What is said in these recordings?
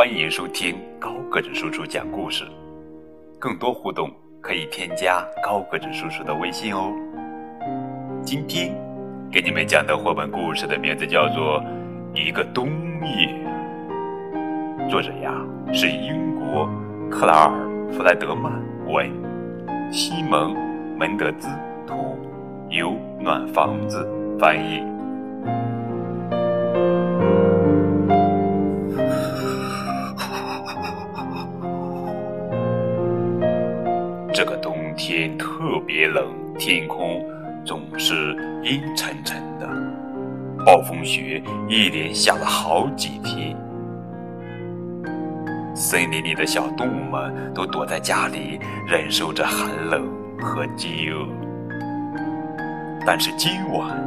欢迎收听高个子叔叔讲故事。更多互动可以添加高个子叔叔的微信哦。今天给你们讲的绘本故事的名字叫做《一个冬夜》，作者呀是英国克拉尔·弗莱德曼文，西蒙·门德兹图，由暖房子翻译。这个冬天特别冷，天空总是阴沉沉的，暴风雪一连下了好几天。森林里的小动物们都躲在家里，忍受着寒冷和饥饿。但是今晚，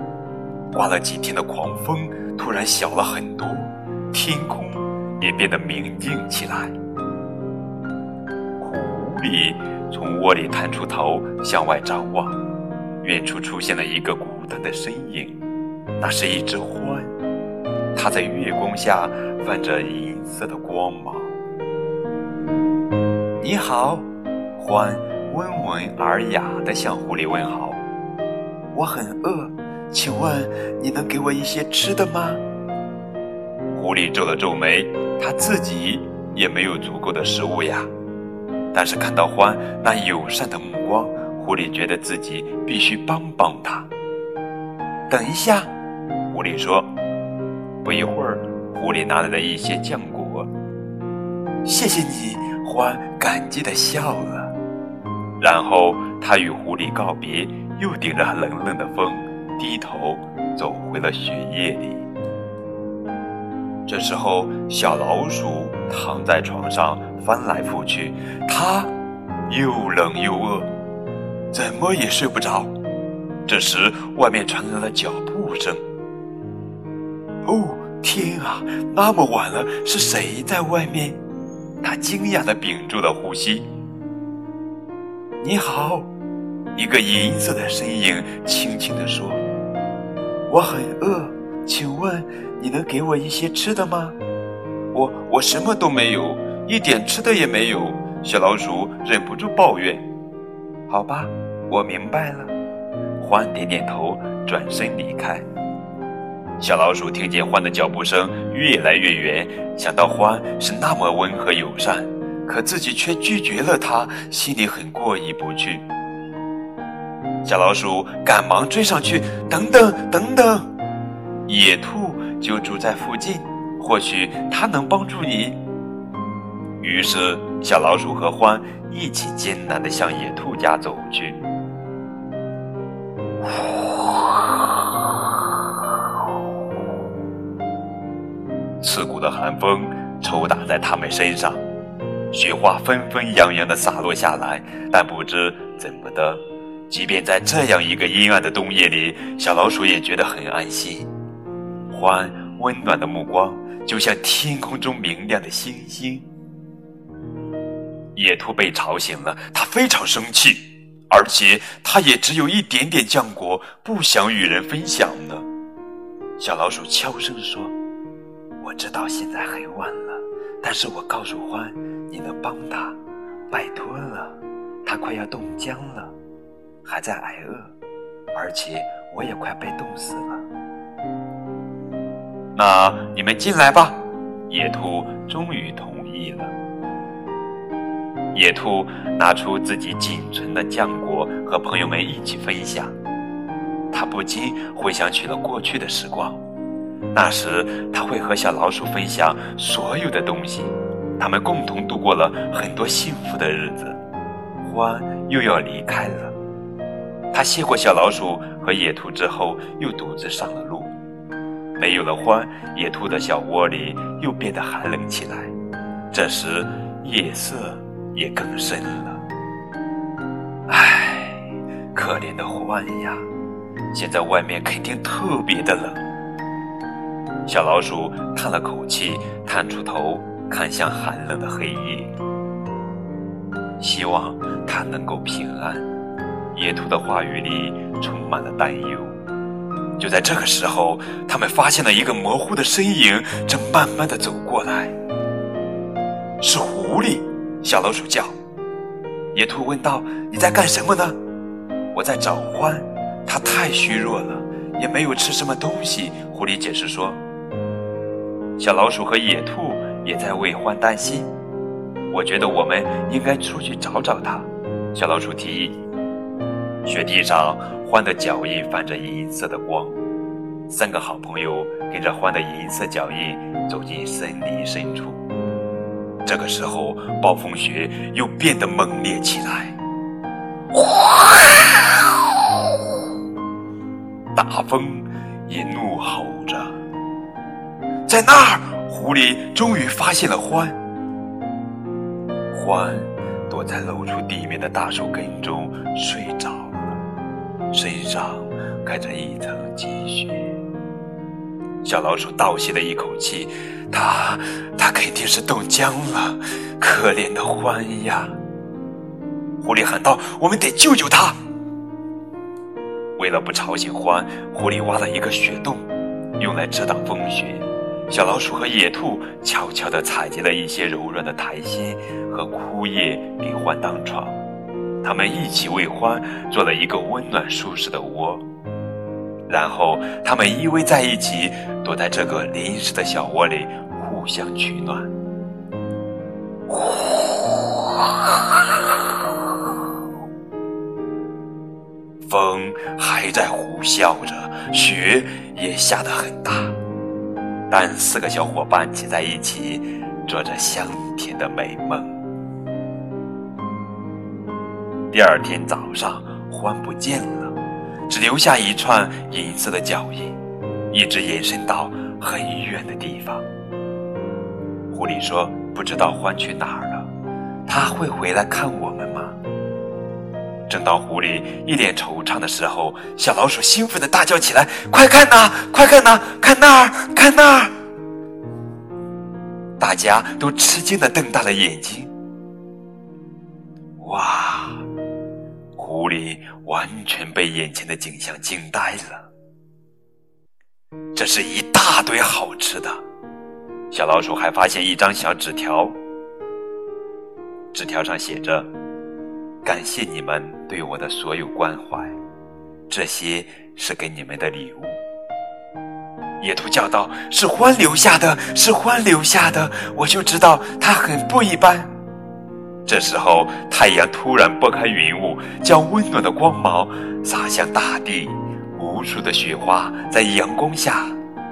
刮了几天的狂风突然小了很多，天空也变得明净起来。狐狸。从窝里探出头，向外张望，远处出现了一个孤单的身影，那是一只獾，它在月光下泛着银色的光芒。你好，獾温文尔雅地向狐狸问好。我很饿，请问你能给我一些吃的吗？狐狸皱了皱眉，它自己也没有足够的食物呀。但是看到獾那友善的目光，狐狸觉得自己必须帮帮他。等一下，狐狸说。不一会儿，狐狸拿来了一些浆果。谢谢你，獾感激的笑了。然后他与狐狸告别，又顶着冷冷的风，低头走回了雪夜里。这时候，小老鼠躺在床上翻来覆去，他又冷又饿，怎么也睡不着。这时，外面传来了脚步声。哦，天啊，那么晚了，是谁在外面？他惊讶地屏住了呼吸。你好，一个银色的身影轻轻地说：“我很饿。”请问你能给我一些吃的吗？我我什么都没有，一点吃的也没有。小老鼠忍不住抱怨。好吧，我明白了。獾点点头，转身离开。小老鼠听见獾的脚步声越来越远，想到獾是那么温和友善，可自己却拒绝了它，心里很过意不去。小老鼠赶忙追上去，等等，等等。野兔就住在附近，或许它能帮助你。于是，小老鼠和獾一起艰难地向野兔家走去。刺骨的寒风抽打在它们身上，雪花纷纷扬扬地洒落下来。但不知怎么的，即便在这样一个阴暗的冬夜里，小老鼠也觉得很安心。獾温暖的目光就像天空中明亮的星星。野兔被吵醒了，它非常生气，而且它也只有一点点浆果，不想与人分享呢。小老鼠悄声说：“我知道现在很晚了，但是我告诉獾，你能帮他，拜托了，他快要冻僵了，还在挨饿，而且我也快被冻死了。”那你们进来吧，野兔终于同意了。野兔拿出自己仅存的浆果，和朋友们一起分享。他不禁回想起了过去的时光，那时他会和小老鼠分享所有的东西，他们共同度过了很多幸福的日子。獾又要离开了，他谢过小老鼠和野兔之后，又独自上了路。没有了獾，野兔的小窝里又变得寒冷起来。这时，夜色也更深了。唉，可怜的獾呀，现在外面肯定特别的冷。小老鼠叹了口气，探出头看向寒冷的黑夜，希望它能够平安。野兔的话语里充满了担忧。就在这个时候，他们发现了一个模糊的身影正慢慢的走过来。是狐狸！小老鼠叫。野兔问道：“你在干什么呢？”我在找獾，它太虚弱了，也没有吃什么东西。狐狸解释说。小老鼠和野兔也在为獾担心。我觉得我们应该出去找找它。小老鼠提议。雪地上，獾的脚印泛着银色的光。三个好朋友跟着獾的银色脚印走进森林深处。这个时候，暴风雪又变得猛烈起来，大风也怒吼着。在那儿，狐狸终于发现了獾。獾躲在露出地面的大树根中睡着了，身上盖着一层积雪。小老鼠倒吸了一口气，它，它肯定是冻僵了，可怜的獾呀！狐狸喊道：“我们得救救它！”为了不吵醒獾，狐狸挖了一个雪洞，用来遮挡风雪。小老鼠和野兔悄悄地采集了一些柔软的苔藓和枯叶给獾当床，他们一起为獾做了一个温暖舒适的窝。然后他们依偎在一起，躲在这个临时的小窝里，互相取暖。风还在呼啸着，雪也下得很大，但四个小伙伴挤在一起，做着香甜的美梦。第二天早上，獾不见了。只留下一串银色的脚印，一直延伸到很远的地方。狐狸说：“不知道獾去哪儿了，他会回来看我们吗？”正当狐狸一脸惆怅的时候，小老鼠兴奋地大叫起来：“快看呐，快看呐，看那儿，看那儿！”大家都吃惊地瞪大了眼睛。哇！狐狸完全被眼前的景象惊呆了。这是一大堆好吃的。小老鼠还发现一张小纸条，纸条上写着：“感谢你们对我的所有关怀，这些是给你们的礼物。”野兔叫道：“是獾留下的，是獾留下的，我就知道它很不一般。”这时候，太阳突然拨开云雾，将温暖的光芒洒向大地。无数的雪花在阳光下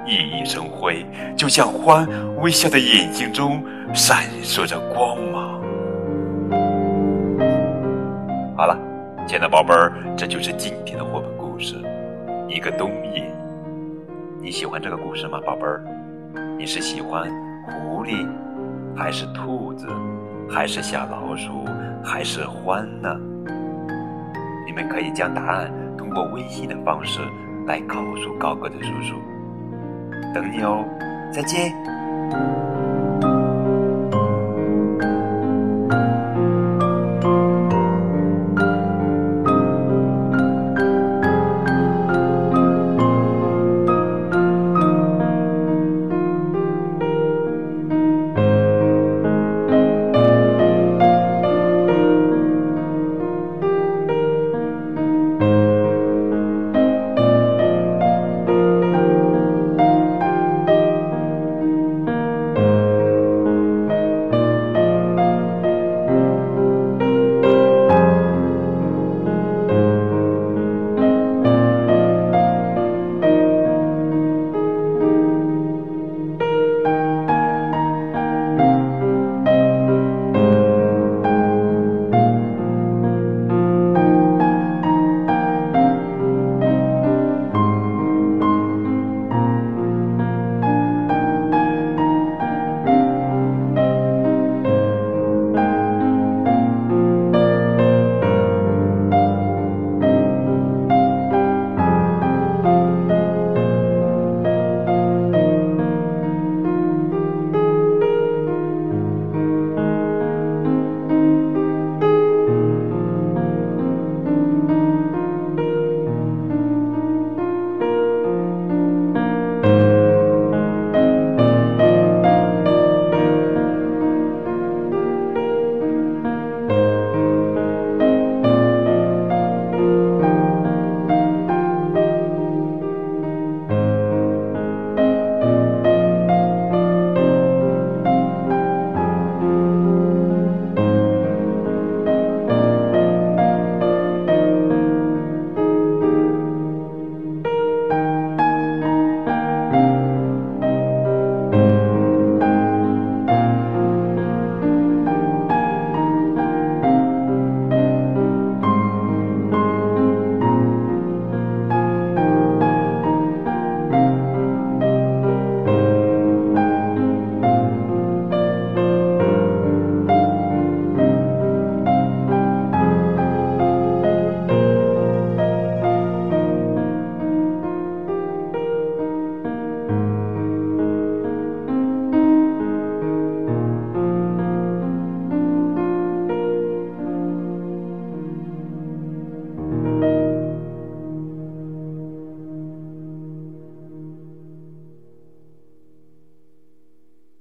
熠熠生辉，就像欢微笑的眼睛中闪烁着光芒。好了，亲爱的宝贝儿，这就是今天的绘本故事《一个冬夜》。你喜欢这个故事吗，宝贝儿？你是喜欢狐狸，还是兔子？还是小老鼠，还是獾呢？你们可以将答案通过微信的方式来告诉高个子叔叔。等你哦，再见。